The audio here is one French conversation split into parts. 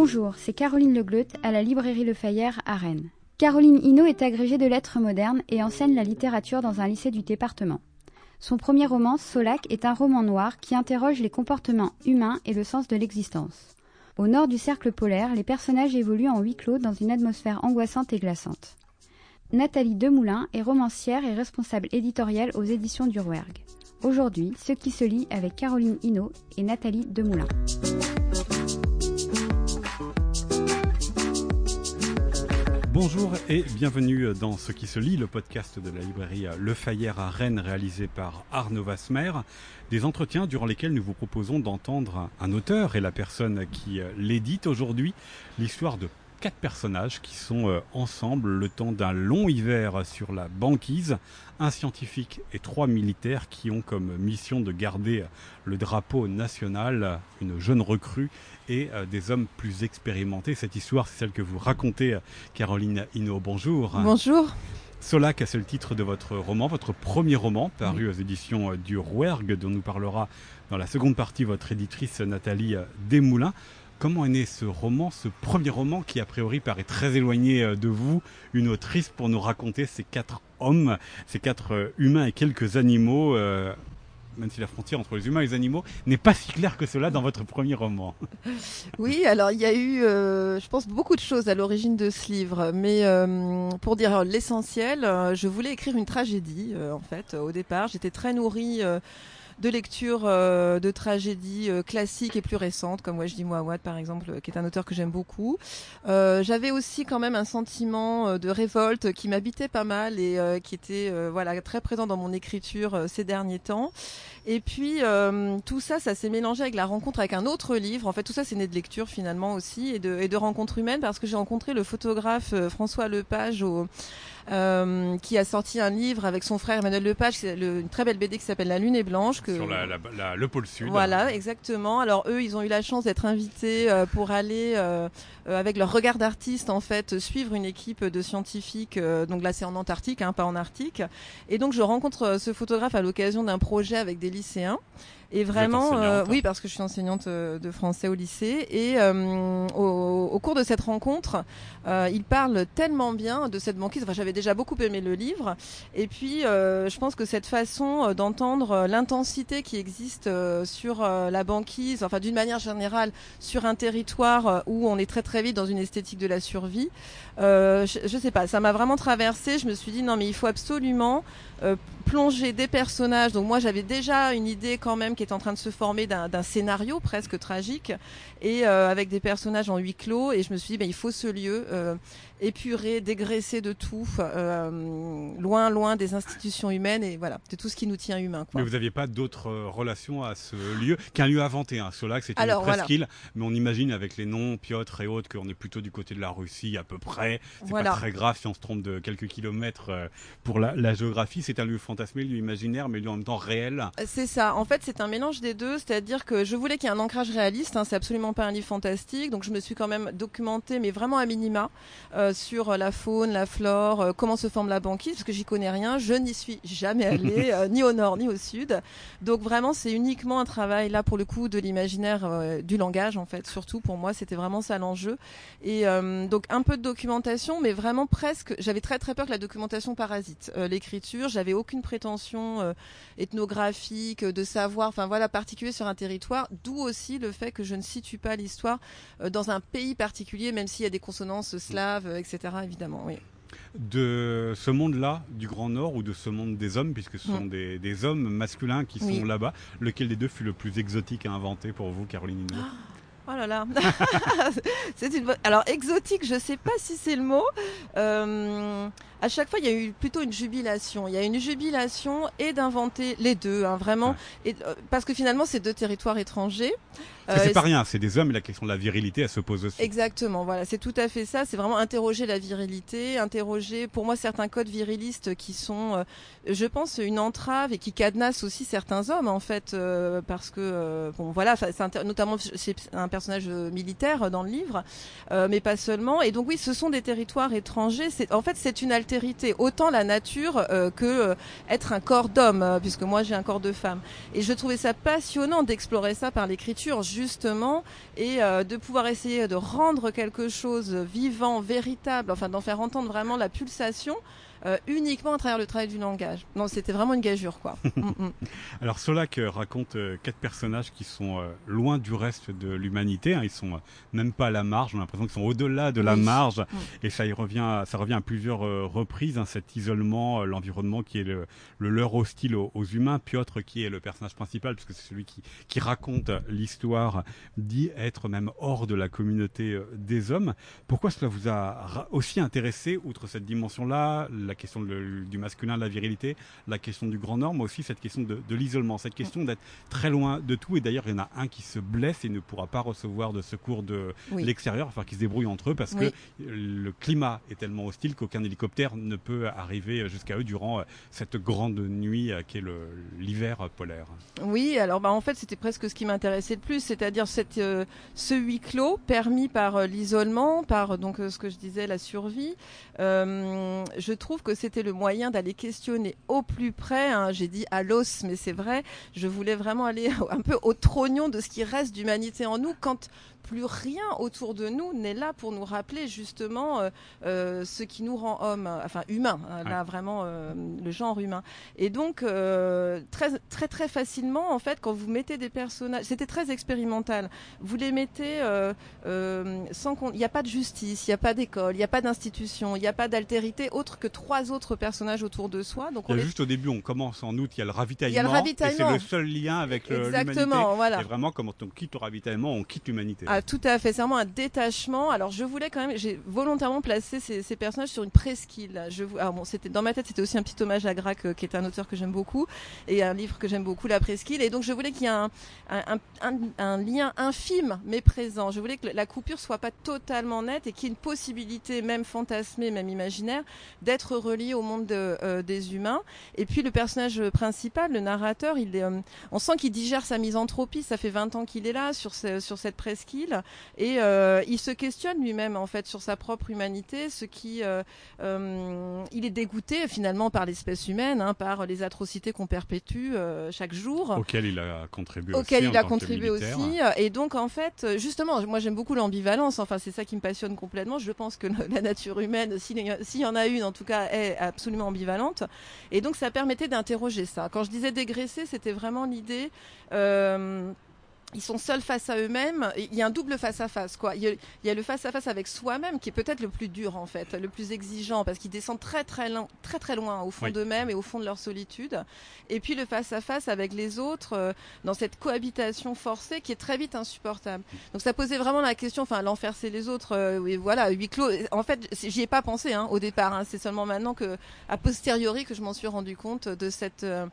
Bonjour, c'est Caroline Legleut à la librairie Le Fayère à Rennes. Caroline Hinault est agrégée de lettres modernes et enseigne la littérature dans un lycée du département. Son premier roman, Solac, est un roman noir qui interroge les comportements humains et le sens de l'existence. Au nord du cercle polaire, les personnages évoluent en huis clos dans une atmosphère angoissante et glaçante. Nathalie Demoulin est romancière et responsable éditoriale aux éditions du Rouergue. Aujourd'hui, ce qui se lit avec Caroline Hinault et Nathalie Demoulin. Bonjour et bienvenue dans Ce qui se lit, le podcast de la librairie Le Fayère à Rennes réalisé par Arnaud Vasmer. Des entretiens durant lesquels nous vous proposons d'entendre un auteur et la personne qui l'édite. Aujourd'hui, l'histoire de quatre personnages qui sont euh, ensemble le temps d'un long hiver sur la banquise, un scientifique et trois militaires qui ont comme mission de garder le drapeau national, une jeune recrue et euh, des hommes plus expérimentés. Cette histoire, c'est celle que vous racontez, Caroline Hino. Bonjour. Bonjour. Solac, c'est le titre de votre roman, votre premier roman, paru aux éditions du Rouergue, dont nous parlera dans la seconde partie votre éditrice Nathalie Desmoulins. Comment est né ce roman, ce premier roman qui a priori paraît très éloigné euh, de vous, une autrice pour nous raconter ces quatre hommes, ces quatre euh, humains et quelques animaux, euh, même si la frontière entre les humains et les animaux n'est pas si claire que cela dans votre premier roman. Oui, alors il y a eu, je pense, beaucoup de choses à l'origine de ce livre, mais pour dire l'essentiel, je voulais écrire une tragédie, en fait, au départ. J'étais très nourrie de lecture euh, de tragédies euh, classiques et plus récentes, comme Wajdi Mouawad par exemple, qui est un auteur que j'aime beaucoup. Euh, j'avais aussi quand même un sentiment de révolte qui m'habitait pas mal et qui était voilà très présent dans mon écriture ces derniers temps. Et puis tout ça, ça s'est mélangé avec la rencontre avec un autre livre. En fait, tout ça, c'est né de lecture finalement aussi et de, et de rencontres humaines parce que j'ai rencontré le photographe François Lepage au euh, qui a sorti un livre avec son frère Emmanuel Lepage, c'est une très belle BD qui s'appelle La Lune est blanche. Que, Sur la, la, le pôle sud. Voilà, exactement. Alors eux, ils ont eu la chance d'être invités euh, pour aller euh, avec leur regard d'artiste en fait suivre une équipe de scientifiques. donc là, c'est en Antarctique, hein, pas en Arctique. Et donc je rencontre ce photographe à l'occasion d'un projet avec des lycéens. Et vraiment, euh, oui, parce que je suis enseignante euh, de français au lycée. Et euh, au, au, cours de cette rencontre, euh, il parle tellement bien de cette banquise. Enfin, j'avais déjà beaucoup aimé le livre. Et puis, euh, je pense que cette façon d'entendre l'intensité qui existe sur la banquise, enfin, d'une manière générale, sur un territoire où on est très très vite dans une esthétique de la survie, je, je sais pas, ça m'a vraiment traversé. Je me suis dit non, mais il faut absolument plonger des personnages. Donc moi, j'avais déjà une idée quand même qui est en train de se former d'un scénario presque tragique et euh, avec des personnages en huis clos. Et je me suis dit, ben, il faut ce lieu euh, épuré, dégraissé de tout, euh, loin, loin des institutions humaines et voilà, de tout ce qui nous tient humain. Mais vous n'aviez pas d'autres relations à ce lieu qu'un lieu inventé. Hein. Solac, c'est une presqu'île, mais on imagine avec les noms Piotr et autres qu'on est plutôt du côté de la Russie à peu près. C'est pas très grave si on se trompe de quelques kilomètres pour la, la géographie. C'est un lieu fantasmé, lieu imaginaire, mais lieu en même temps réel. C'est ça. En fait, c'est un mélange des deux, c'est-à-dire que je voulais qu'il y ait un ancrage réaliste. Hein, c'est absolument pas un livre fantastique, donc je me suis quand même documenté, mais vraiment à minima, euh, sur la faune, la flore, euh, comment se forme la banquise, parce que j'y connais rien. Je n'y suis jamais allée, euh, ni au nord ni au sud. Donc vraiment, c'est uniquement un travail là pour le coup de l'imaginaire, du langage en fait. Surtout pour moi, c'était vraiment ça l'enjeu. Et donc un peu de documentation, mais vraiment presque. J'avais très très peur que la documentation parasite l'écriture. J'avais aucune prétention ethnographique de savoir, enfin voilà, particulier sur un territoire. D'où aussi le fait que je ne situe pas l'histoire euh, dans un pays particulier, même s'il y a des consonances slaves, euh, etc. Évidemment, oui de ce monde-là, du Grand Nord, ou de ce monde des hommes, puisque ce sont mm. des, hommes masculins qui sont là-bas, lequel des deux fut le plus exotique à inventer pour vous, Caroline ah, Oh là là, c'est une alors exotique, je sais pas si c'est le mot. Euh, à chaque fois, il y a eu plutôt une jubilation. Il y a une jubilation et d'inventer les deux, hein, vraiment, et, euh, parce que finalement, c'est deux territoires étrangers. Euh, c'est pas rien, c'est des hommes et la question de la virilité, elle se pose aussi. Exactement, voilà, c'est tout à fait ça. C'est vraiment interroger la virilité, interroger, pour moi, certains codes virilistes qui sont, euh, je pense, une entrave et qui cadenassent aussi certains hommes, en fait, euh, parce que, bon, voilà, notamment c'est un personnage militaire dans le livre, mais pas seulement. Et donc oui, ce sont des territoires étrangers. En fait, c'est une alternative autant la nature que être un corps d'homme, puisque moi j'ai un corps de femme. Et je trouvais ça passionnant d'explorer ça par l'écriture, justement, et de pouvoir essayer de rendre quelque chose vivant, véritable, enfin d'en faire entendre vraiment la pulsation euh, uniquement à travers le travail du langage. Non, c'était vraiment une gageure, quoi. Mm, mm. Alors Solac euh, raconte euh, quatre personnages qui sont loin du reste de l'humanité. Hein. Ils sont même pas à la marge. On a l'impression qu'ils sont au-delà de la marge. Mm. Et ça y revient, ça revient à plusieurs reprises. Hein, cet isolement, l'environnement qui est le, leur hostile aux, humains. Piotr, qui est le personnage principal, puisque c'est celui qui, qui raconte l'histoire, dit être même hors de la communauté des hommes. Pourquoi cela vous a aussi intéressé, outre cette dimension-là? La question du masculin, de la virilité, la question du grand norme, mais aussi cette question de, l'isolement, cette question d'être très loin de tout. Et d'ailleurs, il y en a un qui se blesse et ne pourra pas recevoir de secours de l'extérieur, enfin qui se débrouille entre eux parce que le climat est tellement hostile qu'aucun hélicoptère ne peut arriver jusqu'à eux durant euh, cette grande nuit euh, qui est l'hiver polaire. Oui, alors bah, en fait, c'était presque ce qui m'intéressait le plus, c'est-à-dire cette, euh, ce huis clos permis par l'isolement, par donc ce que je disais, la survie. je trouve que c'était le moyen d'aller questionner au plus près. Hein, j'ai dit à l'os, mais c'est vrai. Je voulais vraiment aller un peu au trognon de ce qui reste d'humanité en nous quand plus rien autour de nous n'est là pour nous rappeler justement euh, euh, ce qui nous rend hommes, enfin humains, hein, là vraiment euh, le genre humain. Et donc très très très facilement en fait quand vous mettez des personnages, c'était très expérimental. Vous les mettez sans qu'on, il n'y a pas de justice, il n'y a pas d'école, il n'y a pas d'institution, il n'y a pas d'altérité autre que trois autres personnages autour de soi. Donc y a juste au début, on commence en août, il y a le ravitaillement, il y a le ravitaillement. et c'est le seul lien avec l'humanité. Exactement, voilà. Et vraiment, quand on quitte le ravitaillement, on quitte l'humanité. Ah, tout à fait, c'est vraiment un détachement. Alors je voulais quand même, j'ai volontairement placé ces, personnages sur une presqu'île. Je, alors bon, c'était dans ma tête, c'était aussi un petit hommage à Grac, euh, qui est un auteur que j'aime beaucoup, et un livre que j'aime beaucoup, La presqu'île. Et donc je voulais qu'il y ait un, lien infime mais présent. Je voulais que la coupure soit pas totalement nette et qu'il y ait une possibilité, même fantasmée, même imaginaire, d'être relié au monde de, euh, des humains. Et puis le personnage principal, le narrateur, il euh, on sent qu'il digère sa misanthropie. Ça fait 20 ans qu'il est là sur, sur cette presqu'île et euh, il se questionne lui-même en fait sur sa propre humanité, ce qui euh, euh, il est dégoûté finalement par l'espèce humaine, hein, par les atrocités qu'on perpétue chaque jour. Auquel il a contribué auquel aussi. il a contribué aussi. Et donc en fait, justement, moi j'aime beaucoup l'ambivalence. Enfin c'est ça qui me passionne complètement. Je pense que la nature humaine, s'il y en a une en tout cas, est absolument ambivalente. Et donc ça permettait d'interroger ça. Quand je disais dégraisser, c'était vraiment l'idée. Euh, ils sont seuls face à eux-mêmes. Il y a un double face-à-face, quoi. Il y a, le face-à-face avec soi-même qui est peut-être le plus dur, en fait, le plus exigeant, parce qu'ils descendent très, très, loin, très, très loin au fond d'eux-mêmes et au fond de leur solitude. Et puis le face-à-face avec les autres, euh, dans cette cohabitation forcée qui est très vite insupportable. Donc ça posait vraiment la question, enfin, l'enfer c'est les autres, euh, oui, voilà, huis clos. En fait, j'y ai pas pensé hein, au départ. Hein. C'est seulement maintenant que, a posteriori, que je m'en suis rendu compte de cette euh,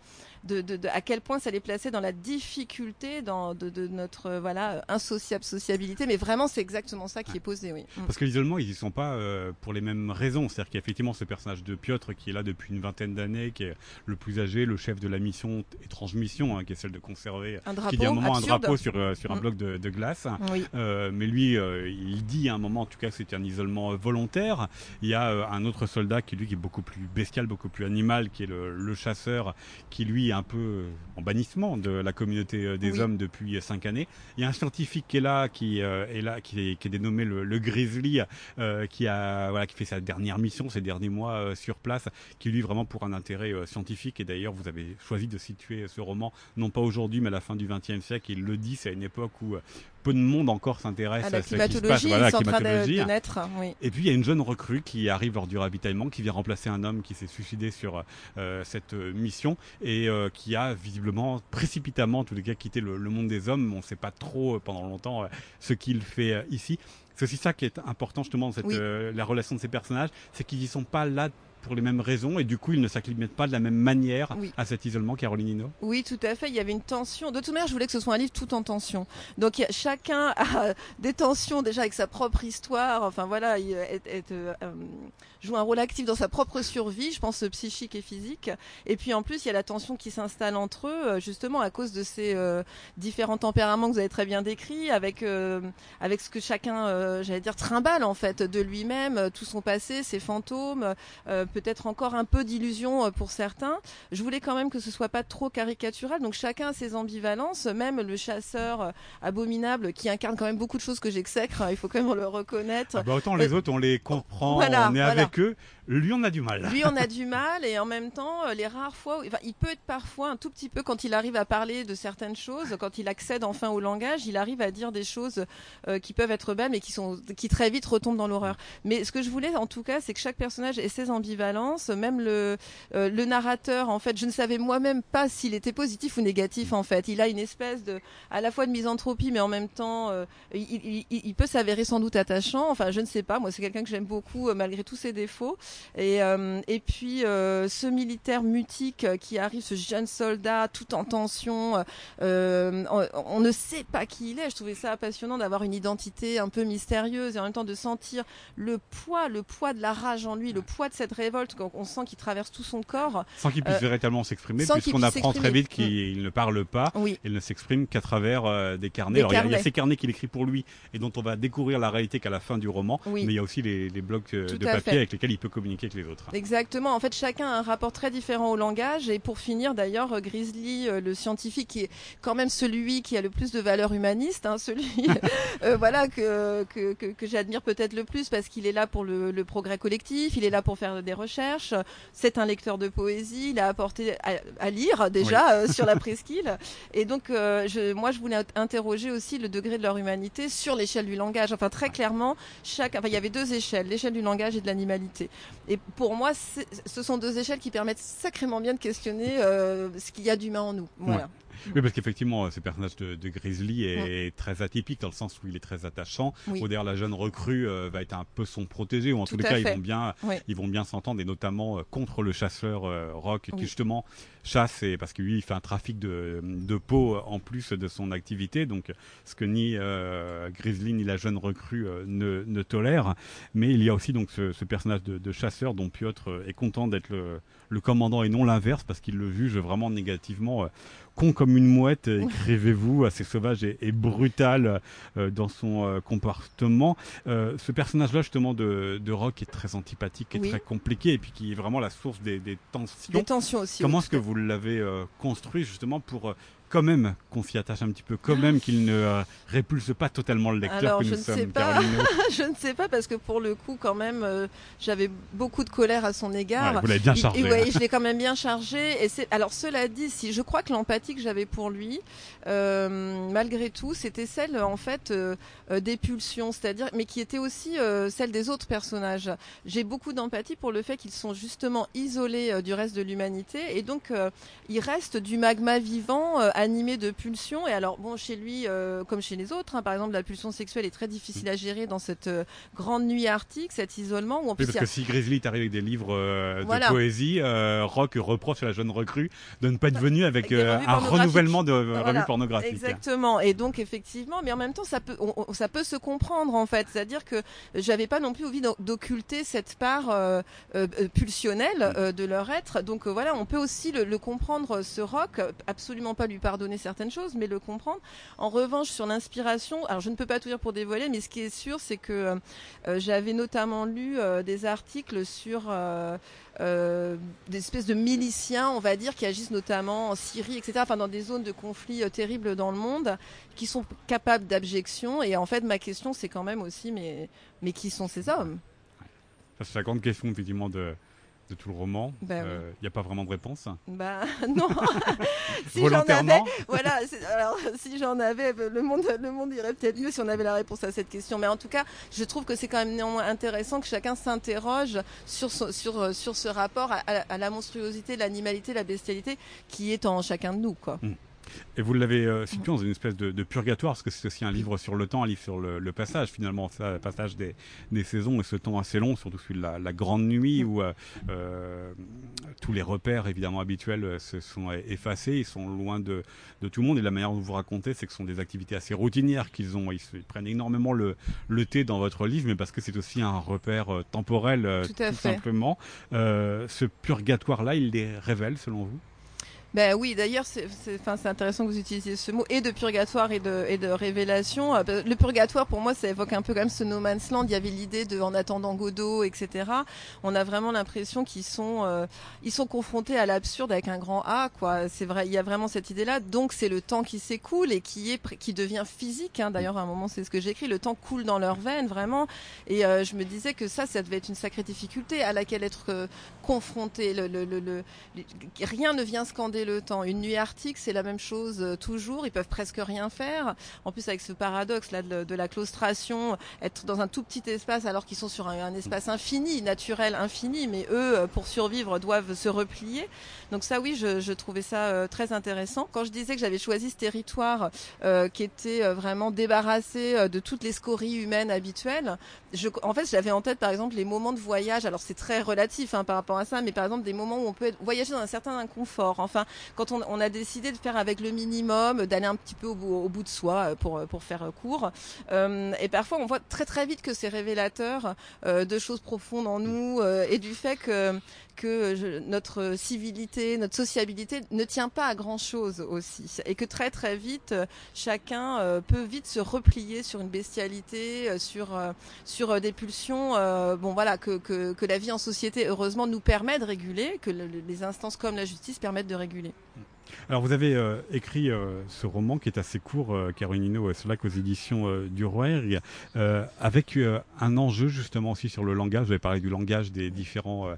de, de, de, à quel point ça les plaçait dans la difficulté dans, de, de notre euh, voilà insociable sociabilité. Mais vraiment, c'est exactement ça qui est posé, oui. Mm. Parce que l'isolement, ils y sont pas euh, pour les mêmes raisons. C'est-à-dire qu'il y a effectivement ce personnage de Piotr qui est là depuis une vingtaine d'années, qui est le plus âgé, le chef de la mission étrange mission, hein, qui est celle de conserver, un drapeau, qui dit à un moment un drapeau sur euh, sur un mm. bloc de, de glace. Oui. mais lui, il dit à un moment, en tout cas, que c'était un isolement volontaire. Il y a un autre soldat qui lui qui est beaucoup plus bestial, beaucoup plus animal, qui est le, le chasseur, qui lui un peu en bannissement de la communauté euh, des hommes depuis cinq années. Il y a un scientifique qui est là, qui euh, est là, qui est, qui est dénommé le, le Grizzly, euh, qui a voilà, qui fait sa dernière mission ces derniers mois sur place, qui lui vraiment pour un intérêt scientifique. Et d'ailleurs, vous avez choisi de situer ce roman non pas aujourd'hui, mais à la fin du XXe siècle. Il le dit, c'est à une époque où peu de monde encore s'intéresse à, ce qui se passe. Voilà, la climatologie. De, naître, oui. Et puis il y a une jeune recrue qui arrive lors du ravitaillement, qui vient remplacer un homme qui s'est suicidé sur euh, cette euh, mission et euh, qui a visiblement précipitamment, en tous les cas, quitté le, le monde des hommes. On ne sait pas trop pendant longtemps ce qu'il fait ici. C'est aussi ça qui est important justement dans cette, la relation de ces personnages, c'est qu'ils n'y sont pas là pour les mêmes raisons et du coup ils ne s'acclimatent pas de la même manière à cet isolement, Caroline Hino Oui, tout à fait. Il y avait une tension. De toute manière, je voulais que ce soit un livre tout en tension. Donc chacun a des tensions déjà avec sa propre histoire. Enfin voilà, il euh, joue un rôle actif dans sa propre survie, je pense psychique et physique. Et puis en plus, il y a la tension qui s'installe entre eux, euh, justement à cause de ces euh, différents tempéraments que vous avez très bien décrits, avec avec ce que chacun, j'allais dire, trimballe en fait de lui-même, tout son passé, ses fantômes peut-être encore un peu d'illusion pour certains. Je voulais quand même que ce soit pas trop caricatural. Donc chacun a ses ambivalences. Même le chasseur abominable qui incarne quand même beaucoup de choses que j'exècre. Il faut quand même le reconnaître. Ah bah autant les autres, on les comprend, on est avec eux. Lui, on a du mal. Lui, on a du mal, et en même temps, les rares fois, enfin, il peut être parfois un tout petit peu quand il arrive à parler de certaines choses, quand il accède enfin au langage, il arrive à dire des choses qui peuvent être belles, mais qui sont, qui très vite retombent dans l'horreur. Mais ce que je voulais, en tout cas, c'est que chaque personnage ait ses ambivalences. Même le, le narrateur, en fait, je ne savais moi-même pas s'il était positif ou négatif. En fait, il a une espèce de, à la fois de misanthropie, mais en même temps, il, il, peut s'avérer sans doute attachant. Enfin, je ne sais pas. Moi, c'est quelqu'un que j'aime beaucoup malgré tous ses défauts. Et, et puis ce militaire mutique qui arrive, ce jeune soldat, tout en tension. On, on, ne sait pas qui il est. Je trouvais ça passionnant d'avoir une identité un peu mystérieuse et en même temps de sentir le poids, le poids de la rage en lui, le poids de cette révolte. On sent qu'il traverse tout son corps. Sans qu'il puisse véritablement s'exprimer, puisqu'on apprend très vite qu'il ne parle pas. Oui. Il ne s'exprime qu'à travers des carnets. Alors, Il, y a, ces carnets qu'il écrit pour lui et dont on va découvrir la réalité qu'à la fin du roman. Mais il y a aussi les, les blocs de papier avec lesquels il peut communiquer avec les autres. Exactement. En fait, chacun a un rapport très différent au langage. Et pour finir, d'ailleurs, Grizzly, le scientifique, qui est quand même celui qui a le plus de valeur humaniste, hein, celui voilà que, que, que, que j'admire peut-être le plus parce qu'il est là pour le, le, progrès collectif, il est là pour faire des recherches. C'est un lecteur de poésie, il a apporté à, à lire déjà oui. sur la presqu'île. Et donc, je, moi, je voulais interroger aussi le degré de leur humanité sur l'échelle du langage. Enfin, très clairement, chaque, enfin, il y avait deux échelles, l'échelle du langage et de l'animalité. Et pour moi, ce sont deux échelles qui permettent sacrément bien de questionner euh, ce qu'il y a d'humain en nous. Voilà. Ouais. Oui, parce qu'effectivement, ce personnage de, de Grizzly est, très atypique dans le sens où il est très attachant. Oui. Au la jeune recrue euh, va être un peu son protégé, ou en Tout tous les cas, fait. ils vont bien, ils vont bien s'entendre, et notamment euh, contre le chasseur euh, Rock, Oui. qui justement chasse, et parce que lui, il fait un trafic de, de peau en plus de son activité, donc ce que ni euh, Grizzly ni la jeune recrue euh, ne, ne tolèrent. Mais il y a aussi donc ce, ce personnage de, de chasseur dont Piotr est content d'être le, le commandant et non l'inverse, parce qu'il le juge vraiment négativement con comme une mouette, écrivez-vous, assez sauvage et, et brutal euh, dans son euh, comportement. Euh, ce personnage-là, justement, de, de Rock est très antipathique et Oui. très compliqué, et puis qui est vraiment la source des, des tensions. Des tensions aussi. Comment oui, est-ce que vous l'avez euh, construit, justement, pour euh, quand même qu'on s'y attache un petit peu, quand même qu'il ne euh, répulse pas totalement le lecteur Alors, que je ne sais pas. Je ne sais pas parce que pour le coup, quand même, euh, j'avais beaucoup de colère à son égard. Ouais, vous l'avez bien Il- chargé. et ouais, je l'ai quand même bien chargé. Et c'est alors cela dit, si je crois que l'empathie que j'avais pour lui, euh, malgré tout, c'était celle en fait des pulsions, c'est-à-dire, mais qui était aussi celle des autres personnages. J'ai beaucoup d'empathie pour le fait qu'ils sont justement isolés du reste de l'humanité et donc il reste du magma vivant euh, animé de pulsions. Et alors bon, chez lui, euh, comme chez les autres, hein, par exemple, la pulsion sexuelle est très difficile à gérer dans cette euh, grande nuit arctique, cet isolement où en Oui, parce a- que si Grizzly est arrivé avec des livres euh, de Voilà. poésie, Rock reproche à la jeune recrue de ne pas être venue avec un renouvellement de Voilà. revues pornographiques. Exactement. Et donc effectivement, mais en même temps, ça peut, on- on- ça peut se comprendre en fait. C'est-à-dire que j'avais pas non plus envie d'o- d'occulter cette part pulsionnelle de leur être. Donc voilà, on peut aussi le, le comprendre ce rock, absolument pas lui pardonner certaines choses, mais le comprendre. En revanche, sur l'inspiration, alors je ne peux pas tout dire pour dévoiler, mais ce qui est sûr, c'est que euh, euh, j'avais notamment lu euh, des articles sur des espèces de miliciens, on va dire, qui agissent notamment en Syrie, etc., enfin dans des zones de conflits euh, terribles dans le monde, qui sont capables d'abjection. Et en fait, ma question, c'est quand même aussi, mais, mais qui sont ces hommes? C'est la grande question, effectivement, de, de tout le roman. Il Ben oui. n'y a pas vraiment de réponse. Ben non. si j'en Volontairement. avais, voilà. Alors si j'en avais, le monde, le monde irait peut-être mieux si on avait la réponse à cette question. Mais en tout cas, je trouve que c'est quand même néanmoins intéressant que chacun s'interroge sur ce, sur euh, sur ce rapport à, à- à la monstruosité, l'animalité, la bestialité qui est en chacun de nous, quoi. Et vous l'avez euh, situé dans une espèce de, de purgatoire, parce que c'est aussi un livre sur le temps, un livre sur le, le passage, finalement, ça, le passage des, des saisons et ce temps assez long, surtout celui de la, la grande nuit, où euh, euh, tous les repères, évidemment, habituels se sont effacés, ils sont loin de, de tout le monde, et la manière dont vous racontez, c'est que ce sont des activités assez routinières qu'ils ont, ils, se- ils prennent énormément le, le thé dans votre livre, mais parce que c'est aussi un repère temporel, Tout fait. simplement. Ce purgatoire-là, il les révèle, selon vous? Ben oui, d'ailleurs, c'est intéressant que vous utilisiez ce mot, et de purgatoire et de, et de révélation. Euh, ben, le purgatoire, pour moi, ça évoque un peu comme ce No Man's Land. Il y avait l'idée de, en attendant Godot, etc. On a vraiment l'impression qu'ils sont, euh, ils sont confrontés à l'absurde avec un grand A, quoi. C'est vrai, il y a vraiment cette idée-là. Donc, c'est le temps qui s'écoule et qui est, qui devient physique. Hein. D'ailleurs, à un moment, c'est ce que j'écris. Le temps coule dans leurs veines, vraiment. Et euh, je me disais que ça, ça devait être une sacrée difficulté à laquelle être confronté. Le, le, le, rien ne vient scander le temps. Une nuit arctique, c'est la même chose euh, toujours. Ils peuvent presque rien faire. En plus, avec ce paradoxe là de, la claustration, être dans un tout petit espace alors qu'ils sont sur un, espace infini, naturel infini, mais eux, euh, pour survivre, doivent se replier. Donc ça, oui, je, je trouvais ça euh, très intéressant. Quand je disais que j'avais choisi ce territoire qui était vraiment débarrassé de toutes les scories humaines habituelles, je, en fait, j'avais en tête, par exemple, les moments de voyage. Alors c'est très relatif hein, par rapport à ça, mais par exemple des moments où on peut voyager dans un certain inconfort. Enfin, quand on, a décidé de faire avec le minimum, d'aller un petit peu au bout, de soi euh, pour, pour faire euh, court. Euh, et parfois, on voit très très vite que c'est révélateur de choses profondes en nous et du fait que que notre civilité, notre sociabilité ne tient pas à grand chose aussi, et que très très vite chacun peut vite se replier sur une bestialité, sur sur des pulsions. bon voilà que, que, que la vie en société heureusement nous permet de réguler, que les instances comme la justice permettent de réguler. Alors vous avez euh, écrit euh, ce roman qui est assez court, euh, Caroline Slack aux éditions du Rouergue, avec un enjeu justement aussi sur le langage. Vous avez parlé du langage des différents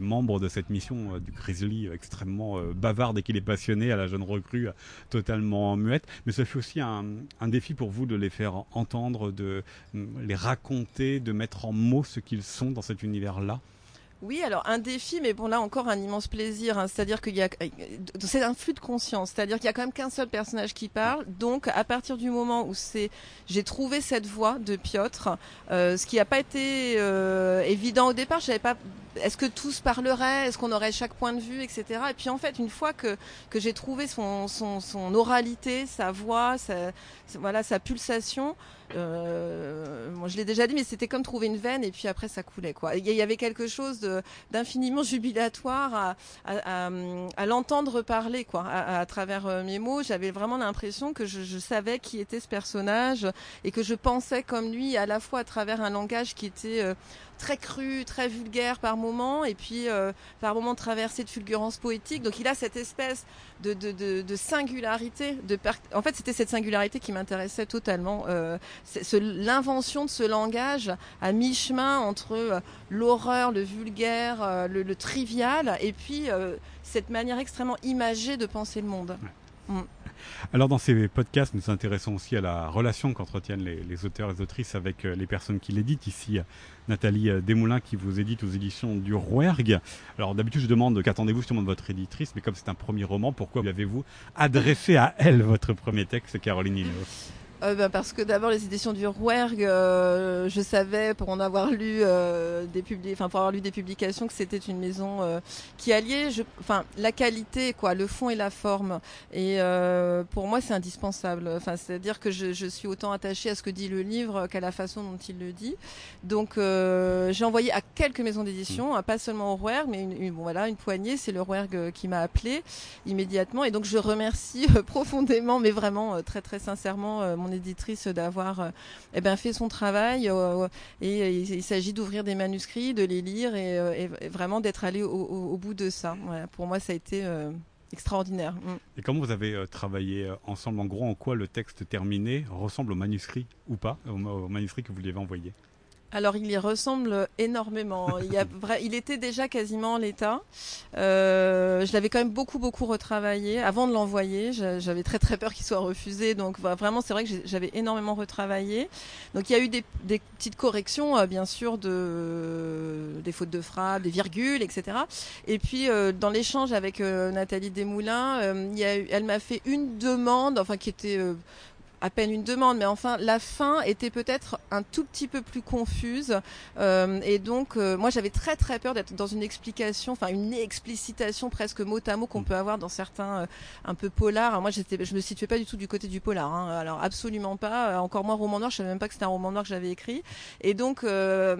membres de cette mission, du Grizzly extrêmement bavard dès qu'il est passionné, à la jeune recrue totalement muette. Mais ça fait aussi un, un, défi pour vous de les faire entendre, de les raconter, de mettre en mots ce qu'ils sont dans cet univers-là? Oui, alors un défi, mais bon là encore un immense plaisir. Hein. c'est-à-dire qu'il a, c'est un flux de conscience. C'est-à-dire qu'il y a quand même qu'un seul personnage qui parle. Donc à partir du moment où c'est, j'ai trouvé cette voix de Piotr, euh, ce qui n'a pas été euh, évident au départ. Je pas est-ce que tous parleraient? Est-ce qu'on aurait chaque point de vue, etc. Et puis en fait, une fois que, que j'ai trouvé son, son, son, oralité, sa voix, sa, voilà, sa pulsation, euh, je l'ai déjà dit, mais c'était comme trouver une veine et puis après ça coulait. quoi. Il y avait quelque chose d'infiniment jubilatoire à, l'entendre parler quoi, à, travers euh, mes mots. J'avais vraiment l'impression que je, je, savais qui était ce personnage et que je pensais comme lui à la fois à travers un langage qui était euh, très cru, très vulgaire par moment, et puis euh, par moment traversé de fulgurance poétique. Donc il a cette espèce de, de, de, de singularité. De en fait, c'était cette singularité qui m'intéressait totalement. Euh, L'invention de ce langage à mi-chemin entre euh, l'horreur, le vulgaire, le, le, trivial, et puis cette manière extrêmement imagée de penser le monde. Mm. Alors dans ces podcasts, nous nous intéressons aussi à la relation qu'entretiennent les, auteurs et les autrices avec euh, les personnes qui l'éditent. Ici, Nathalie euh, Desmoulins qui vous édite aux éditions du Rouergue. Alors d'habitude, je demande qu'attendez-vous justement de votre éditrice, mais comme c'est un premier roman, pourquoi avez-vous adressé à elle votre premier texte, Caroline Hinault euh, bah, parce que d'abord les éditions du Rouergue, euh, je savais pour en avoir lu euh, des publi enfin pour avoir lu des publications que c'était une maison euh, qui alliait, je... enfin la qualité quoi, le fond et la forme. Et euh, pour moi c'est indispensable. Enfin c'est-à-dire que je, je, suis autant attachée à ce que dit le livre qu'à la façon dont il le dit. Donc j'ai envoyé à quelques maisons d'édition, mmh. pas seulement au Rouergue, mais une, bon, voilà une poignée. C'est le Rouergue qui m'a appelé immédiatement. Et donc je remercie profondément, mais vraiment très très sincèrement mon éditrice d'avoir euh, eh ben, fait son travail. Euh, et il, s'agit d'ouvrir des manuscrits, de les lire et, euh, vraiment d'être allé au, bout de ça. Pour moi, ça a été extraordinaire. Mm. Et comment vous avez travaillé ensemble? En gros, en quoi le texte terminé ressemble au manuscrit ou pas, au, au manuscrit que vous lui avez envoyé? Alors il y ressemble énormément. Il, y a vrai, il était déjà quasiment en l'état. Euh, je l'avais quand même beaucoup beaucoup retravaillé avant de l'envoyer. J'avais très très peur qu'il soit refusé. Donc vraiment c'est vrai que j'avais énormément retravaillé. Donc il y a eu des, des petites corrections euh, bien sûr de des fautes de frappe, des virgules, etc. Et puis euh, dans l'échange avec euh, Nathalie Desmoulins, il y a elle m'a fait une demande, enfin qui était à peine une demande, mais enfin la fin était peut-être un tout petit peu plus confuse. Euh, et donc euh, moi j'avais très très peur d'être dans une explication, enfin une explicitation presque mot à mot qu'on mm. peut avoir dans certains euh, un peu polars. moi j'étais, je me situais pas du tout du côté du polar. Hein. Alors absolument pas. Encore moins roman noir. Je savais même pas que c'était un roman noir que j'avais écrit. Et donc là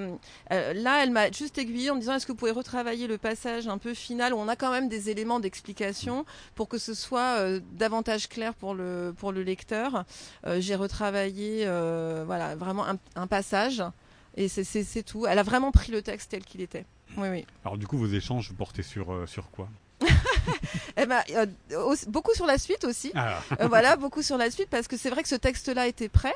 elle m'a juste aiguillée en me disant est-ce que vous pouvez retravailler le passage un peu final où on a quand même des éléments d'explication pour que ce soit davantage clair pour le pour le lecteur? Euh, j'ai retravaillé euh, voilà, vraiment un, passage et c'est tout. Elle a vraiment pris le texte tel qu'il était. Oui, oui. Alors du coup, vos échanges portaient sur, euh, sur quoi? Eh ben, beaucoup sur la suite aussi. Ah. voilà, beaucoup sur la suite parce que c'est vrai que ce texte-là était prêt.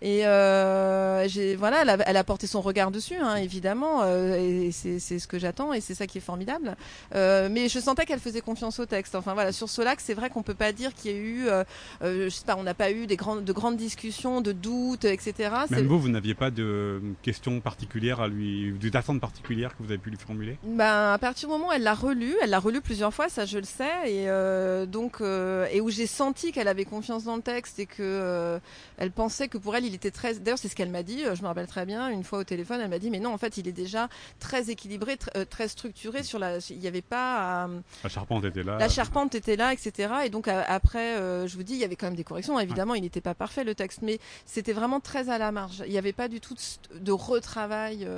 Et euh, voilà, elle a, elle a, porté son regard dessus, hein, évidemment, euh, et c'est ce que j'attends, et c'est ça qui est formidable. Euh, mais je sentais qu'elle faisait confiance au texte. Enfin voilà, sur Solac, c'est vrai qu'on peut pas dire qu'il y a eu, je sais pas, on n'a pas eu des grandes, de grandes discussions, de doutes, etc. Même vous, vous n'aviez pas de questions particulières à lui, d'attentes particulières que vous avez pu lui formuler? Ben à partir du moment où elle l'a relu, elle l'a relu plusieurs fois, ça je le sais, et donc et où j'ai senti qu'elle avait confiance dans le texte et que elle pensait que pour elle il était très. D'ailleurs, c'est ce qu'elle m'a dit. Euh, je me rappelle très bien. Une fois au téléphone, elle m'a dit, mais non, en fait, il est déjà très équilibré, euh, très structuré. Sur la, il n'y avait pas. La charpente était là. La charpente était là, etc. Et donc après, euh, je vous dis, il y avait quand même des corrections. Évidemment, il n'était pas parfait le texte, mais c'était vraiment très à la marge. Il n'y avait pas du tout de, retravail,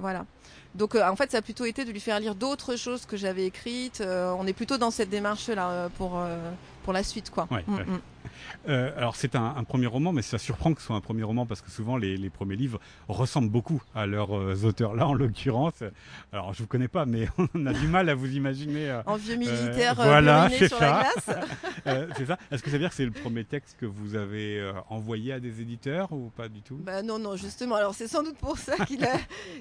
voilà. Donc en fait, ça a plutôt été de lui faire lire d'autres choses que j'avais écrites. on est plutôt dans cette démarche là pour pour la suite, quoi. Mm, mm. Euh, alors c'est un, premier roman, mais ça surprend que ce soit un premier roman parce que souvent les, premiers livres ressemblent beaucoup à leurs euh, auteurs là en l'occurrence. Alors je vous connais pas, mais on a du mal à vous imaginer. Euh, en vieux militaire voilà, c'est ça. c'est ça. Est-ce que ça veut dire que c'est le premier texte que vous avez envoyé à des éditeurs ou pas du tout? Bah non, non, justement. Alors c'est sans doute pour ça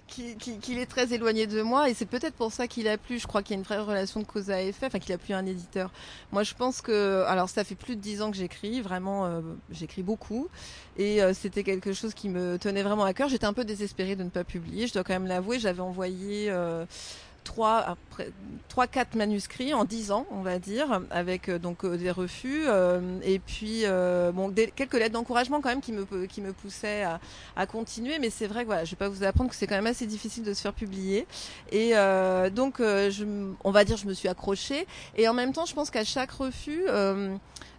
qu'il est très éloigné de moi et c'est peut-être pour ça qu'il a plu. Je crois qu'il y a une vraie relation de cause à effet, enfin qu'il a plu un éditeur. Moi je pense que, alors ça fait plus de dix ans que j'écris vraiment, euh, j'écris beaucoup. Et euh, c'était quelque chose qui me tenait vraiment à cœur. J'étais un peu désespérée de ne pas publier, je dois quand même l'avouer. J'avais envoyé euh, trois, trois, quatre manuscrits en dix ans, on va dire, avec donc des refus et puis bon, quelques lettres d'encouragement quand même qui me qui me poussaient à, continuer. Mais c'est vrai que voilà, je vais pas vous apprendre que c'est quand même assez difficile de se faire publier. Et donc, on va dire, je me suis accrochée. Et en même temps, je pense qu'à chaque refus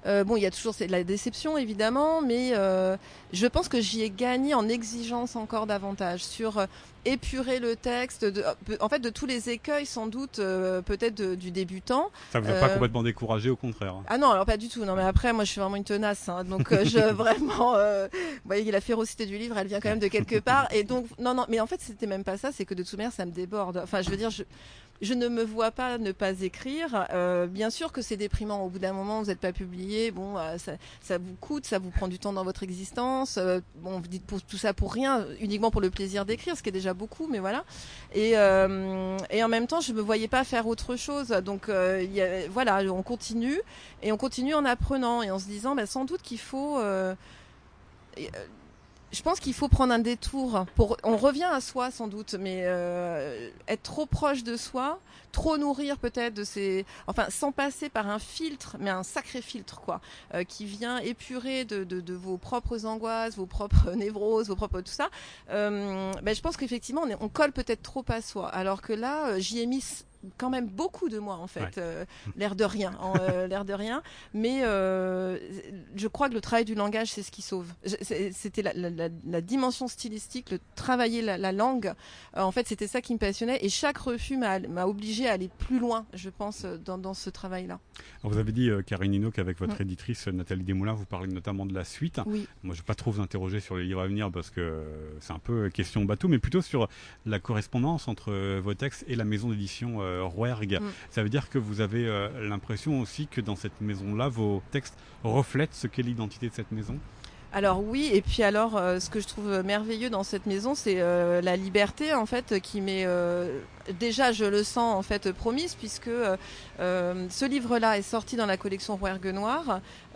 euh, bon, il y a toujours de la déception évidemment, mais euh, je pense que j'y ai gagné en exigence encore davantage sur euh, épurer le texte, de, en fait de tous les écueils sans doute peut-être du débutant. Ça vous a pas complètement découragé au contraire Ah non, alors pas du tout. Non, mais après moi je suis vraiment une tenace, hein, donc je vraiment, vous voyez la férocité du livre, elle vient quand même de quelque part, et donc non non, mais en fait c'était même pas ça, c'est que de toute manière ça me déborde. Enfin je veux dire je je ne me vois pas ne pas écrire. Euh, bien sûr que c'est déprimant. Au bout d'un moment, vous n'êtes pas publié. Bon, euh, ça, ça, vous coûte, ça vous prend du temps dans votre existence. Euh, bon, vous dites pour, tout ça pour rien, uniquement pour le plaisir d'écrire, ce qui est déjà beaucoup, mais voilà. Et, et en même temps, je me voyais pas faire autre chose. Donc y a, voilà, on continue et on continue en apprenant et en se disant, bah, sans doute qu'il faut je pense qu'il faut prendre un détour pour. On revient à soi sans doute, mais euh, être trop proche de soi, trop nourrir peut-être de ces. Enfin, sans passer par un filtre, mais un sacré filtre quoi, euh, qui vient épurer de, de, de, vos propres angoisses, vos propres névroses, vos propres tout ça. Euh, ben, je pense qu'effectivement on, on colle peut-être trop à soi, alors que là euh, j'y ai mis quand même beaucoup de moi en fait, euh, l'air de rien, euh, l'air de rien. Mais euh, je crois que le travail du langage, c'est ce qui sauve. C'était la, la, la, dimension stylistique, le travailler la, langue. en fait, c'était ça qui me passionnait. Et chaque refus m'a obligé à aller plus loin, je pense, dans, dans ce travail-là. Vous avez dit, Karine Hino, qu'avec votre mm. éditrice Nathalie Desmoulins, vous parlez notamment de la suite. Oui. Moi, je ne vais pas trop vous interroger sur les livres à venir parce que c'est un peu question bateau, mais plutôt sur la correspondance entre vos textes et la maison d'édition Rouergue. Mm. Ça veut dire que vous avez euh, l'impression aussi que dans cette maison-là, vos textes reflètent ce qu'est l'identité de cette maison? Alors oui, et puis alors, euh, ce que je trouve merveilleux dans cette maison, c'est euh, la liberté en fait qui m'est euh, déjà, je le sens en fait promise puisque ce livre-là est sorti dans la collection Rouergue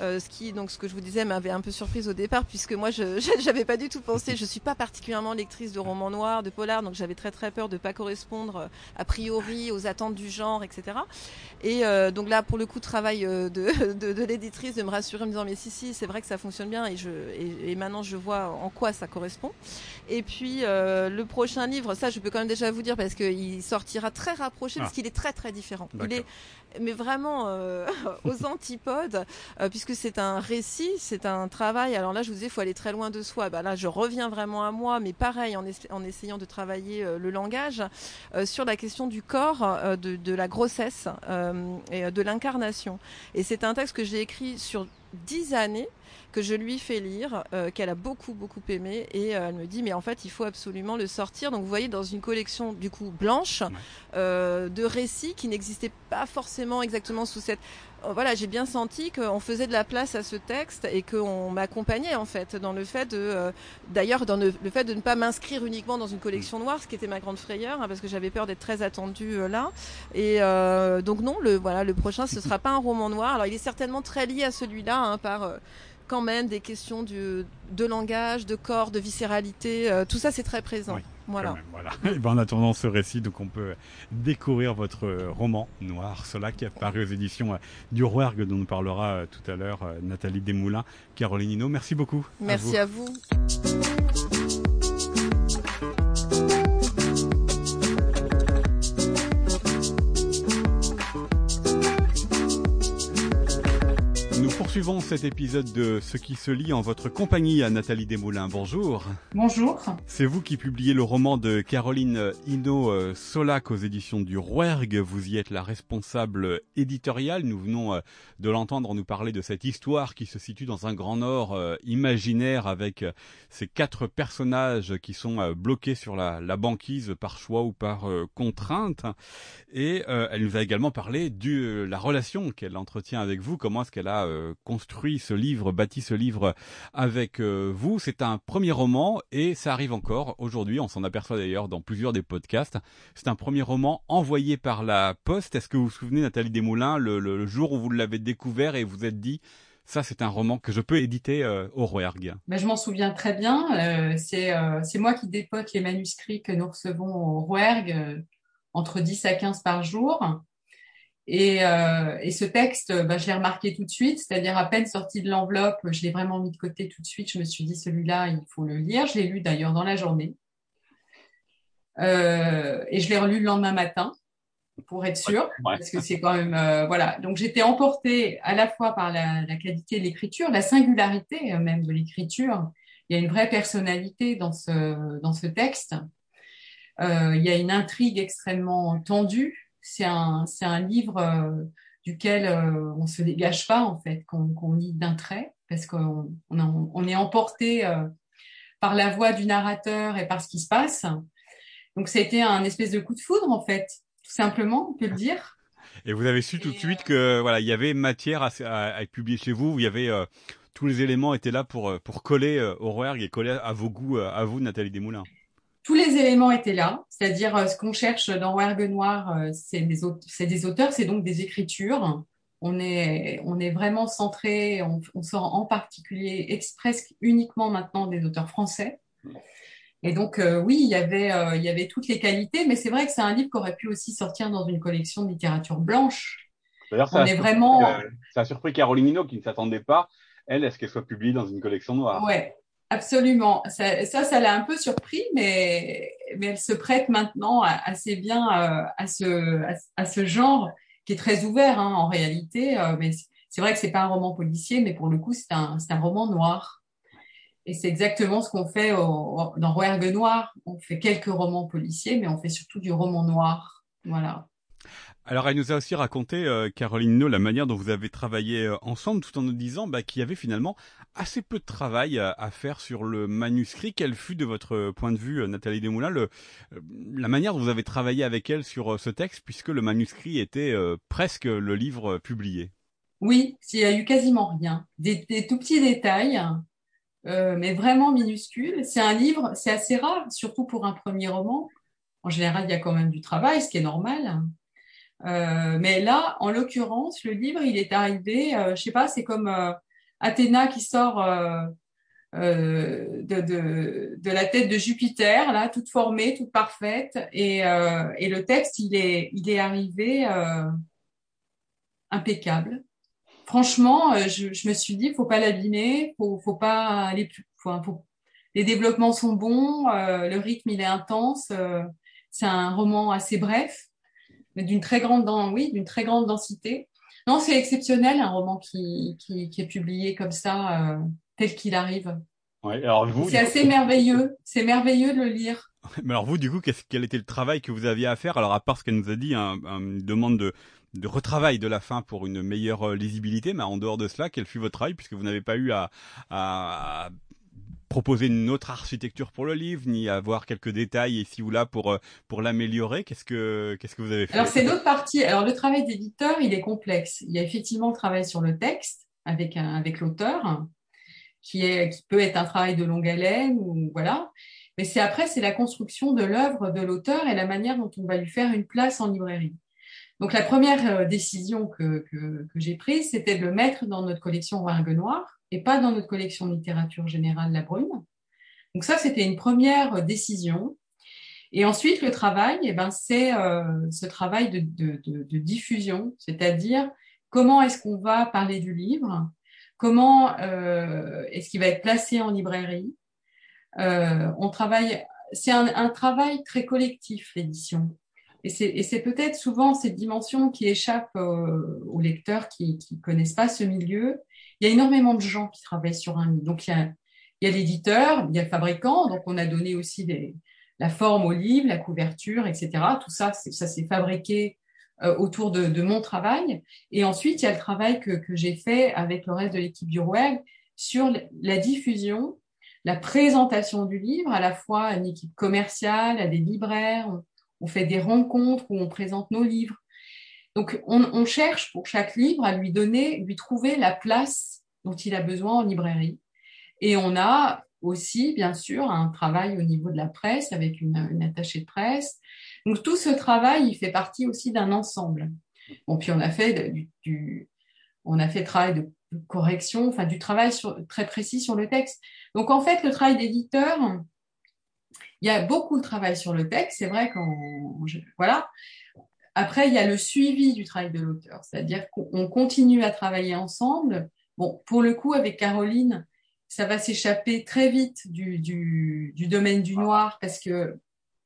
Noir, ce qui donc ce que je vous disais m'avait un peu surprise au départ puisque moi je j'avais pas du tout pensé, je suis pas particulièrement lectrice de romans noirs, de polar, donc j'avais très très peur de pas correspondre a priori aux attentes du genre, etc. Et donc là pour le coup travail de, de, de l'éditrice de me rassurer en me disant mais si si c'est vrai que ça fonctionne bien et je et, maintenant je vois en quoi ça correspond. Et puis euh, le prochain livre, ça je peux quand même déjà vous dire parce qu'il sortira très rapproché parce ah. qu'il est très très différent. Il est mais vraiment euh, aux antipodes, euh, puisque c'est un récit, c'est un travail. Alors là, je vous disais, il faut aller très loin de soi. Bah là, je reviens vraiment à moi, mais pareil, en, essayant de travailler le langage sur la question du corps, de, de, la grossesse et de l'incarnation. Et c'est un texte que j'ai écrit sur dix années que je lui fais lire, euh, qu'elle a beaucoup beaucoup aimé, et euh, elle me dit mais en fait il faut absolument le sortir. Donc vous voyez dans une collection du coup blanche euh, de récits qui n'existaient pas forcément exactement sous cette voilà, j'ai bien senti qu'on faisait de la place à ce texte et qu'on m'accompagnait en fait dans le fait de, d'ailleurs dans le, fait de ne pas m'inscrire uniquement dans une collection mm. noire, ce qui était ma grande frayeur, hein, parce que j'avais peur d'être très attendue là. Et donc non, le voilà, le prochain ce sera pas un roman noir. Alors il est certainement très lié à celui-là hein, par quand même des questions de langage, de corps, de viscéralité. Euh, tout ça, c'est très présent. voilà. voilà. Et ben, en attendant ce récit, donc on peut découvrir votre roman noir, cela qui paru aux éditions euh, du Rouergue, dont nous parlera euh, tout à l'heure Nathalie Desmoulins, Caroline Hino. Merci beaucoup. Merci À vous. Suivons cet épisode de Ce qui se lit en votre compagnie à Nathalie Desmoulins. Bonjour. Bonjour. C'est vous qui publiez le roman de Caroline Hino euh, Solac aux éditions du Rouergue. Vous y êtes la responsable éditoriale. Nous venons euh, de l'entendre nous parler de cette histoire qui se situe dans un grand nord euh, imaginaire avec ces quatre personnages qui sont bloqués sur la, la, banquise par choix ou par contrainte. Et elle nous a également parlé de la relation qu'elle entretient avec vous. Comment est-ce qu'elle a construit ce livre, bâti ce livre avec euh, vous. C'est un premier roman et ça arrive encore aujourd'hui. On s'en aperçoit d'ailleurs dans plusieurs des podcasts. C'est un premier roman envoyé par la poste. Est-ce que vous vous souvenez, Nathalie Desmoulins, le, jour où vous l'avez découvert et vous êtes dit, ça, c'est un roman que je peux éditer euh, au Rouergue. Ben, je m'en souviens très bien. Euh, c'est moi qui dépote les manuscrits que nous recevons au Rouergue entre 10 à 15 par jour. Et, euh, et, ce texte, bah, je l'ai remarqué tout de suite, c'est-à-dire à peine sorti de l'enveloppe, je l'ai vraiment mis de côté tout de suite. Je me suis dit, celui-là, il faut le lire. Je l'ai lu d'ailleurs dans la journée. Euh, et je l'ai relu le lendemain matin pour être sûr, parce que c'est quand même euh, voilà. Donc j'étais emportée à la fois par la, la qualité de l'écriture, la singularité euh, même de l'écriture. Il y a une vraie personnalité dans ce dans ce texte. Euh, il y a une intrigue extrêmement tendue c'est un, c'est un livre euh, duquel euh, on se dégage pas en fait, qu'on lit d'un trait, parce qu'on on, on est emporté euh, par la voix du narrateur et par ce qui se passe. Donc ça a été un espèce de coup de foudre en fait, tout simplement, on peut le dire. Et vous avez su tout de suite que voilà, il y avait matière à, à, être publié chez vous. Il y avait tous les éléments étaient là pour pour coller au Rouergue et coller à vos goûts, à vous, Nathalie Desmoulins tous les éléments étaient là, c'est-à-dire euh, ce qu'on cherche dans Wergue Noir, euh, c'est des, des, auteurs, c'est donc des écritures. On est, on est vraiment centré, on, on sort en particulier presque uniquement maintenant des auteurs français. Et donc euh, oui, il y avait, il y avait toutes les qualités, mais c'est vrai que c'est un livre qui aurait pu aussi sortir dans une collection de littérature blanche. D'ailleurs, ça, est vraiment... ça a surpris Caroline Hino qui ne s'attendait pas, elle, à ce qu'elle soit publiée dans une collection noire? Ouais, Absolument. Ça, ça, l'a un peu surpris, mais, mais elle se prête maintenant assez bien euh, à, ce, à, ce genre qui est très ouvert hein, en réalité. Euh, mais c'est vrai que c'est pas un roman policier, mais pour le coup, c'est un, un roman noir. Et c'est exactement ce qu'on fait dans Rouergue Noir. On fait quelques romans policiers, mais on fait surtout du roman noir. Voilà. Alors, elle nous a aussi raconté, euh, Caroline No, la manière dont vous avez travaillé euh, ensemble, tout en nous disant bah, qu'il y avait finalement assez peu de travail à, faire sur le manuscrit. Quel fut, de votre point de vue, euh, Nathalie Desmoulins, le, la manière dont vous avez travaillé avec elle sur ce texte, puisque le manuscrit était presque le livre publié? Oui, il y a eu quasiment rien. Des, des tout petits détails, mais vraiment minuscule. C'est un livre, c'est assez rare, surtout pour un premier roman. En général, il y a quand même du travail, ce qui est normal. Mais là, en l'occurrence, le livre, il est arrivé, je sais pas, c'est comme Athéna qui sort euh, de, de, de, la tête de Jupiter, là, toute formée, toute parfaite. Et, euh, et le texte, il est, il est arrivé euh, impeccable. Franchement, euh, je, je, me suis dit, faut pas l'abîmer, faut, faut pas aller plus. Faut, faut, les développements sont bons, euh, le rythme il est intense. c'est un roman assez bref, mais d'une très grande, oui, d'une très grande densité. Non, c'est exceptionnel, un roman qui, qui, qui, est publié comme ça tel qu'il arrive. alors vous, c'est assez merveilleux. C'est merveilleux de le lire. Mais alors vous, du coup, quel était le travail que vous aviez à faire? Alors à part ce qu'elle nous a dit, un, une demande de, de retravail de la fin pour une meilleure euh, lisibilité, mais en dehors de cela, quel fut votre travail puisque vous n'avez pas eu à, à, proposer une autre architecture pour le livre, ni avoir quelques détails ici ou là pour euh, pour l'améliorer. Qu'est-ce que qu'est-ce que vous avez fait Alors c'est l'autre partie. Alors le travail d'éditeur, il est complexe. Il y a effectivement le travail sur le texte avec un, avec l'auteur qui, est, qui peut être un travail de longue haleine ou voilà. Mais c'est après, c'est la construction de l'œuvre de l'auteur et la manière dont on va lui faire une place en librairie. Donc la première euh, décision que, que, que j'ai prise, c'était de le mettre dans notre collection Rouergue Noir et pas dans notre collection littérature générale La Brune. Donc ça, c'était une première décision. Et ensuite, le travail, eh ben, c'est euh, ce travail de, de, de, de diffusion, c'est-à-dire comment est-ce qu'on va parler du livre, Comment euh, est-ce qu'il va être placé en librairie euh, On travaille, c'est un, travail très collectif l'édition, et c'est peut-être souvent cette dimension qui échappe aux lecteurs qui ne connaissent pas ce milieu. Il y a énormément de gens qui travaillent sur un livre. Donc il y a, l'éditeur, il y a le fabricant, donc on a donné aussi la forme au livre, la couverture, etc. Tout ça, ça s'est fabriqué euh, autour de, mon travail. Et ensuite, il y a le travail que, j'ai fait avec le reste de l'équipe du ROEG sur la diffusion, la présentation du livre, à la fois à une équipe commerciale, à des libraires. On, fait des rencontres où on présente nos livres. Donc, on, on, cherche pour chaque livre à lui donner, lui trouver la place dont il a besoin en librairie. Et on a aussi, bien sûr, un travail au niveau de la presse avec une, attachée de presse, donc tout ce travail, il fait partie aussi d'un ensemble. Bon, puis on a fait du, on a fait travail de correction, enfin du travail très précis sur le texte. Donc en fait, le travail d'éditeur, il y a beaucoup de travail sur le texte. C'est vrai qu'on, voilà. Après, il y a le suivi du travail de l'auteur, c'est-à-dire qu'on continue à travailler ensemble. Bon, pour le coup, avec Caroline, ça va s'échapper très vite du, du, du domaine du noir parce que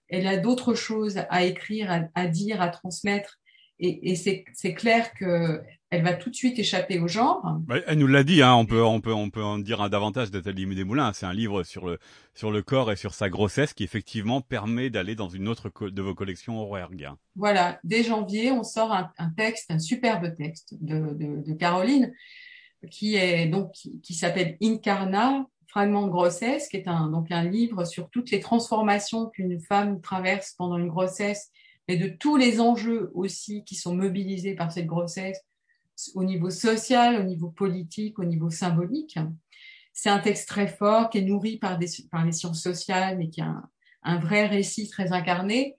elle a d'autres choses à écrire, à, dire, à transmettre. Et, et c'est clair que elle va tout de suite échapper au genre. elle nous l'a dit, hein, on peut on peut on peut en dire un davantage d'Atelier des Moulins. C'est un livre sur le sur le corps et sur sa grossesse qui effectivement permet d'aller dans une autre de vos collections horaires. Voilà, dès janvier, on sort un, un texte, un superbe texte de, de, de Caroline, qui est donc qui, s'appelle Incarna, Fragment de grossesse, qui est un, donc un livre sur toutes les transformations qu'une femme traverse pendant une grossesse, et de tous les enjeux aussi qui sont mobilisés par cette grossesse au niveau social, au niveau politique, au niveau symbolique. C'est un texte très fort qui est nourri par, des, par les sciences sociales, mais qui a un, un vrai récit très incarné.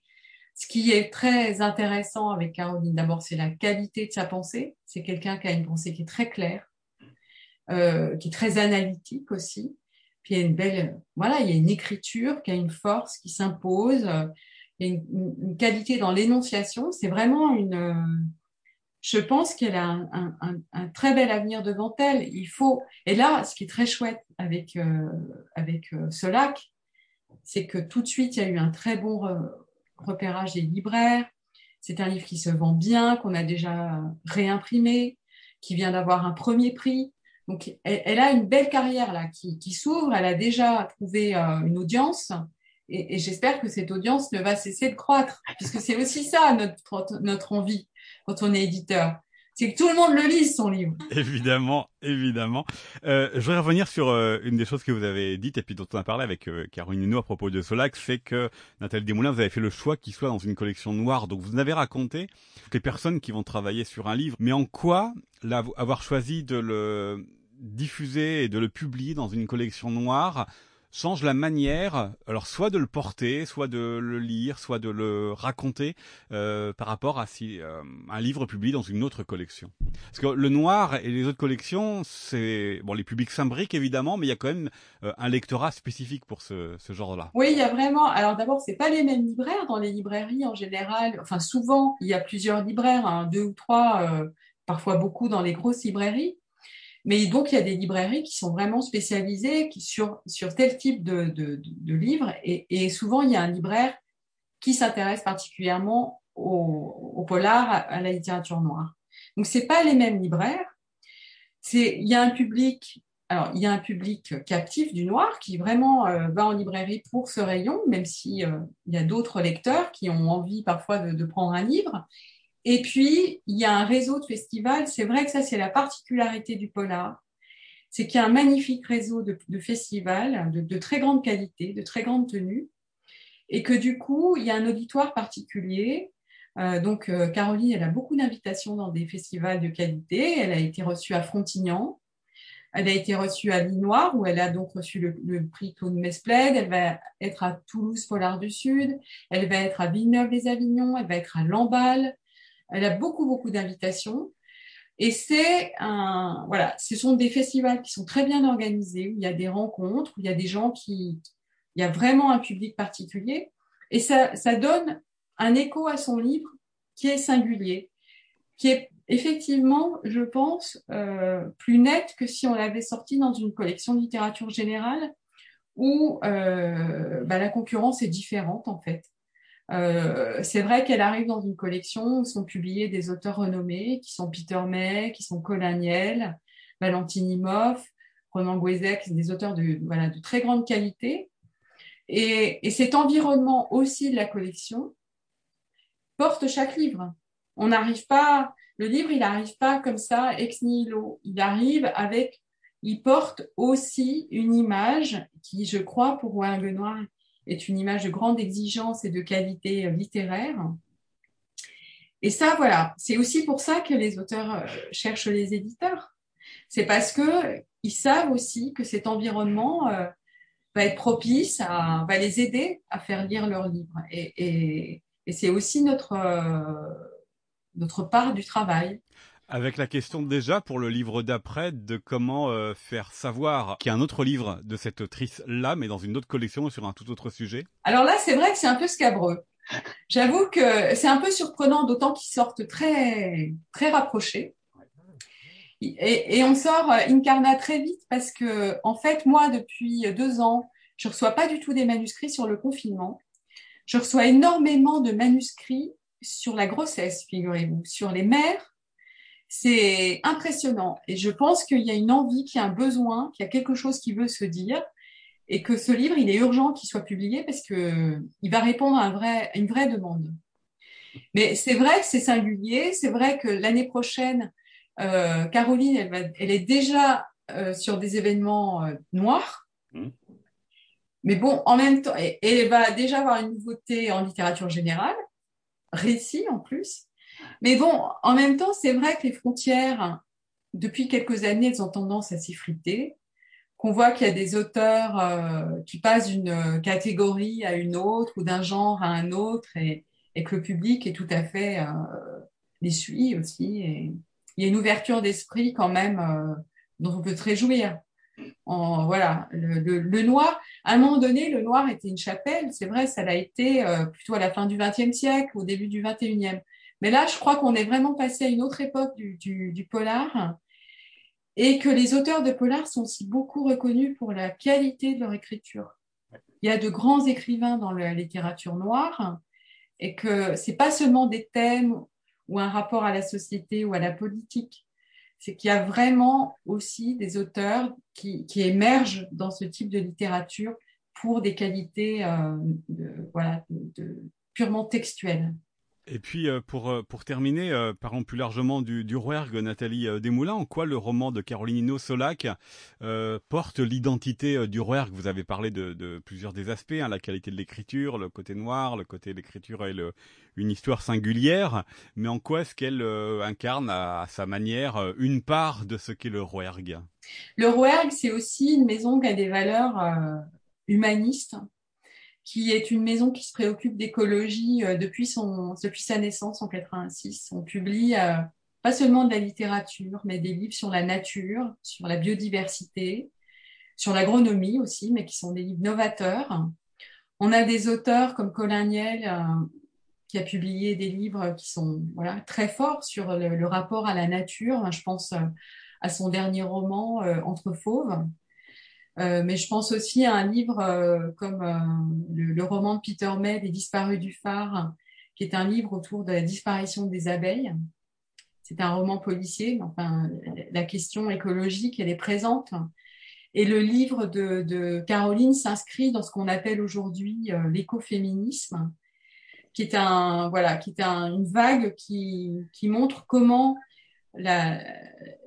Ce qui est très intéressant avec Caroline, d'abord, c'est la qualité de sa pensée. C'est quelqu'un qui a une pensée qui est très claire, euh, qui est très analytique aussi, puis il y a une belle, voilà, il y a une écriture qui a une force qui s'impose, une, qualité dans l'énonciation. C'est vraiment une, je pense qu'elle a un, très bel avenir devant elle. Il faut, et là, ce qui est très chouette avec euh, avec euh, ce lac, c'est que tout de suite il y a eu un très bon repérage des libraires. C'est un livre qui se vend bien, qu'on a déjà réimprimé, qui vient d'avoir un premier prix. Donc, elle, a une belle carrière là qui, qui s'ouvre. Elle a déjà trouvé euh, une audience et, et j'espère que cette audience ne va cesser de croître, puisque c'est aussi ça notre, notre envie quand on est éditeur. C'est que tout le monde le lise, son livre. Évidemment, évidemment. Euh, je voudrais revenir sur euh, une des choses que vous avez dites et puis dont on a parlé avec euh, Caroline Huneau à propos de Solac, c'est que Nathalie Desmoulins, vous avez fait le choix qu'il soit dans une collection noire. Donc vous avez raconté les personnes qui vont travailler sur un livre. Mais en quoi avoir choisi de le diffuser et de le publier dans une collection noire change la manière, alors soit de le porter, soit de le lire, soit de le raconter euh, par rapport à si euh, un livre publié dans une autre collection. Parce que le noir et les autres collections, c'est bon, les publics s'imbriquent évidemment, mais il y a quand même euh, un lectorat spécifique pour ce, ce genre-là. Oui, il y a vraiment. Alors d'abord, c'est pas les mêmes libraires dans les librairies en général. Enfin, souvent, il y a plusieurs libraires, hein, deux ou trois, parfois beaucoup dans les grosses librairies. Mais donc, il y a des librairies qui sont vraiment spécialisées sur, sur tel type de, de, livres. Et, souvent, il y a un libraire qui s'intéresse particulièrement au, au, polar, à la littérature noire. Donc, c'est pas les mêmes libraires. Il y a un public, alors, il y a un public captif du noir qui vraiment euh, va en librairie pour ce rayon, même si euh, y a d'autres lecteurs qui ont envie parfois de, de prendre un livre. Et puis, il y a un réseau de festivals. C'est vrai que ça, c'est la particularité du polar. C'est qu'il y a un magnifique réseau de, festivals de, très grande qualité, de très grande tenue. Et que du coup, il y a un auditoire particulier. Euh, donc, euh, Caroline, elle a beaucoup d'invitations dans des festivals de qualité. Elle a été reçue à Frontignan. Elle a été reçue à Linoir, où elle a donc reçu le, prix Claude Mesplède. Elle va être à Toulouse Polar du Sud. Elle va être à Villeneuve-les-Avignon. Elle va être à Lamballe. Elle a beaucoup, beaucoup d'invitations. Et c'est un, voilà, ce sont des festivals qui sont très bien organisés, où il y a des rencontres, où il y a des gens qui, il y a vraiment un public particulier. Et ça, ça donne un écho à son livre qui est singulier, qui est effectivement, je pense, euh, plus net que si on l'avait sorti dans une collection de littérature générale où euh, bah, la concurrence est différente en fait. Euh, c'est vrai qu'elle arrive dans une collection où sont publiés des auteurs renommés qui sont Peter May, qui sont Colaniel, Valentine Moff, Ronan Guézek, des auteurs de, de très grande qualité. Et, et, cet environnement aussi de la collection porte chaque livre. On n'arrive pas, le livre, il n'arrive pas comme ça ex nihilo. Il arrive avec, il porte aussi une image qui, je crois, pour Rouen Benoît est une image de grande exigence et de qualité euh, littéraire. Et ça, voilà, c'est aussi pour ça que les auteurs euh, cherchent les éditeurs. C'est parce que ils savent aussi que cet environnement euh, va être propice, va les aider à faire lire leurs livres. Et c'est aussi notre, notre part du travail. Avec la question déjà pour le livre d'après de comment euh, faire savoir qu'il y a un autre livre de cette autrice-là, mais dans une autre collection sur un tout autre sujet. Alors là, c'est vrai que c'est un peu scabreux. J'avoue que c'est un peu surprenant, d'autant qu'ils sortent très très rapprochés. Et, et, on sort euh, Incarna très vite parce que, en fait, moi, depuis deux ans, je reçois pas du tout des manuscrits sur le confinement. Je reçois énormément de manuscrits sur la grossesse, figurez-vous, sur les mères c'est impressionnant. Et je pense qu'il y a une envie, qu'il y a un besoin, qu'il y a quelque chose qui veut se dire et que ce livre, il est urgent qu'il soit publié parce que il va répondre à, un vrai, une vraie demande. Mais c'est vrai que c'est singulier. C'est vrai que l'année prochaine, euh, Caroline, elle, va, elle, est déjà euh, sur des événements euh, noirs. Mmh. Mais bon, en même temps, et, elle va déjà avoir une nouveauté en littérature générale, récit en plus. Mais bon, en même temps, c'est vrai que les frontières, depuis quelques années, elles ont tendance à s'effriter, qu'on voit qu'il y a des auteurs euh, qui passent d'une catégorie à une autre ou d'un genre à un autre et, que le public est tout à fait euh, les suit aussi. Il y a une ouverture d'esprit quand même euh, dont on peut très jouir. En, voilà, le, le, noir, à un moment donné, le noir était une chapelle, c'est vrai, ça l'a été euh, plutôt à la fin du XXe siècle, au début du XXIe. Mais là, je crois qu'on est vraiment passé à une autre époque du, polar et que les auteurs de polar sont aussi beaucoup reconnus pour la qualité de leur écriture. Il y a de grands écrivains dans la littérature noire et que c'est pas seulement des thèmes ou un rapport à la société ou à la politique. C'est qu'il y a vraiment aussi des auteurs qui, émergent dans ce type de littérature pour des qualités euh, de, voilà, de, purement textuelles. Et puis euh, pour euh, pour terminer, euh, parlons plus largement du, du Rouergue, Nathalie Desmoulins. En quoi le roman de Caroline Solac porte l'identité du Rouergue Vous avez parlé de, de plusieurs des aspects, hein, la qualité de l'écriture, le côté noir, le côté de l'écriture et le, une histoire singulière. Mais en quoi est-ce qu'elle incarne à, sa manière une part de ce qu'est le Rouergue Le Rouergue, c'est aussi une maison qui a des valeurs humanistes qui est une maison qui se préoccupe d'écologie euh, depuis, depuis sa naissance en 86. On publie euh, pas seulement de la littérature, mais des livres sur la nature, sur la biodiversité, sur l'agronomie aussi, mais qui sont des livres novateurs. On a des auteurs comme Colin Niel, euh, qui a publié des livres qui sont voilà, très forts sur le, rapport à la nature. Je pense à son dernier roman, Entre fauves, euh, mais je pense aussi à un livre euh, comme euh, le, roman de Peter May, Les disparus du phare, qui est un livre autour de la disparition des abeilles. C'est un roman policier, enfin, la question écologique, elle est présente. Et le livre de, Caroline s'inscrit dans ce qu'on appelle aujourd'hui l'écoféminisme, qui est un voilà, qui est un, une vague qui montre comment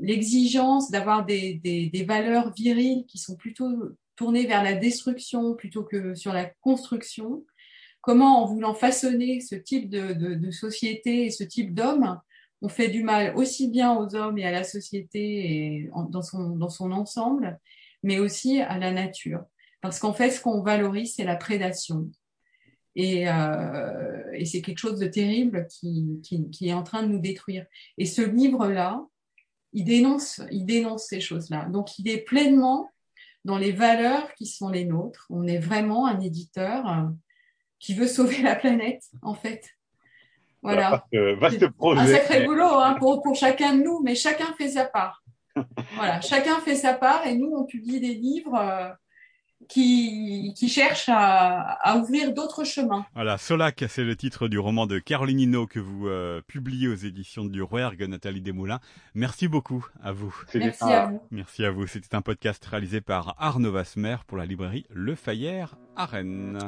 l'exigence d'avoir des, des, valeurs viriles qui sont plutôt tournées vers la destruction plutôt que sur la construction, comment en voulant façonner ce type de, de, société et ce type d'hommes, on fait du mal aussi bien aux hommes et à la société et dans, son, dans son ensemble, mais aussi à la nature. Parce qu'en fait, ce qu'on valorise, c'est la prédation. Et, euh, et c'est quelque chose de terrible qui, qui, qui, est en train de nous détruire. Et ce livre-là, il dénonce, il dénonce ces choses-là. Donc, il est pleinement dans les valeurs qui sont les nôtres. On est vraiment un éditeur euh, qui veut sauver la planète, en fait. Voilà. Vaste, projet. Un sacré boulot hein, pour, pour chacun de nous, mais chacun fait sa part. voilà, chacun fait sa part et nous, on publie des livres. Qui, qui cherche à, à ouvrir d'autres chemins. Voilà, Solac, c'est le titre du roman de Caroline Hinault que vous euh, publiez aux éditions du Rouergue, Nathalie Desmoulins. Merci beaucoup à vous. Merci à vous. Merci à vous. C'était un podcast réalisé par Arnaud Vasmer pour la librairie Le Fayère à Rennes.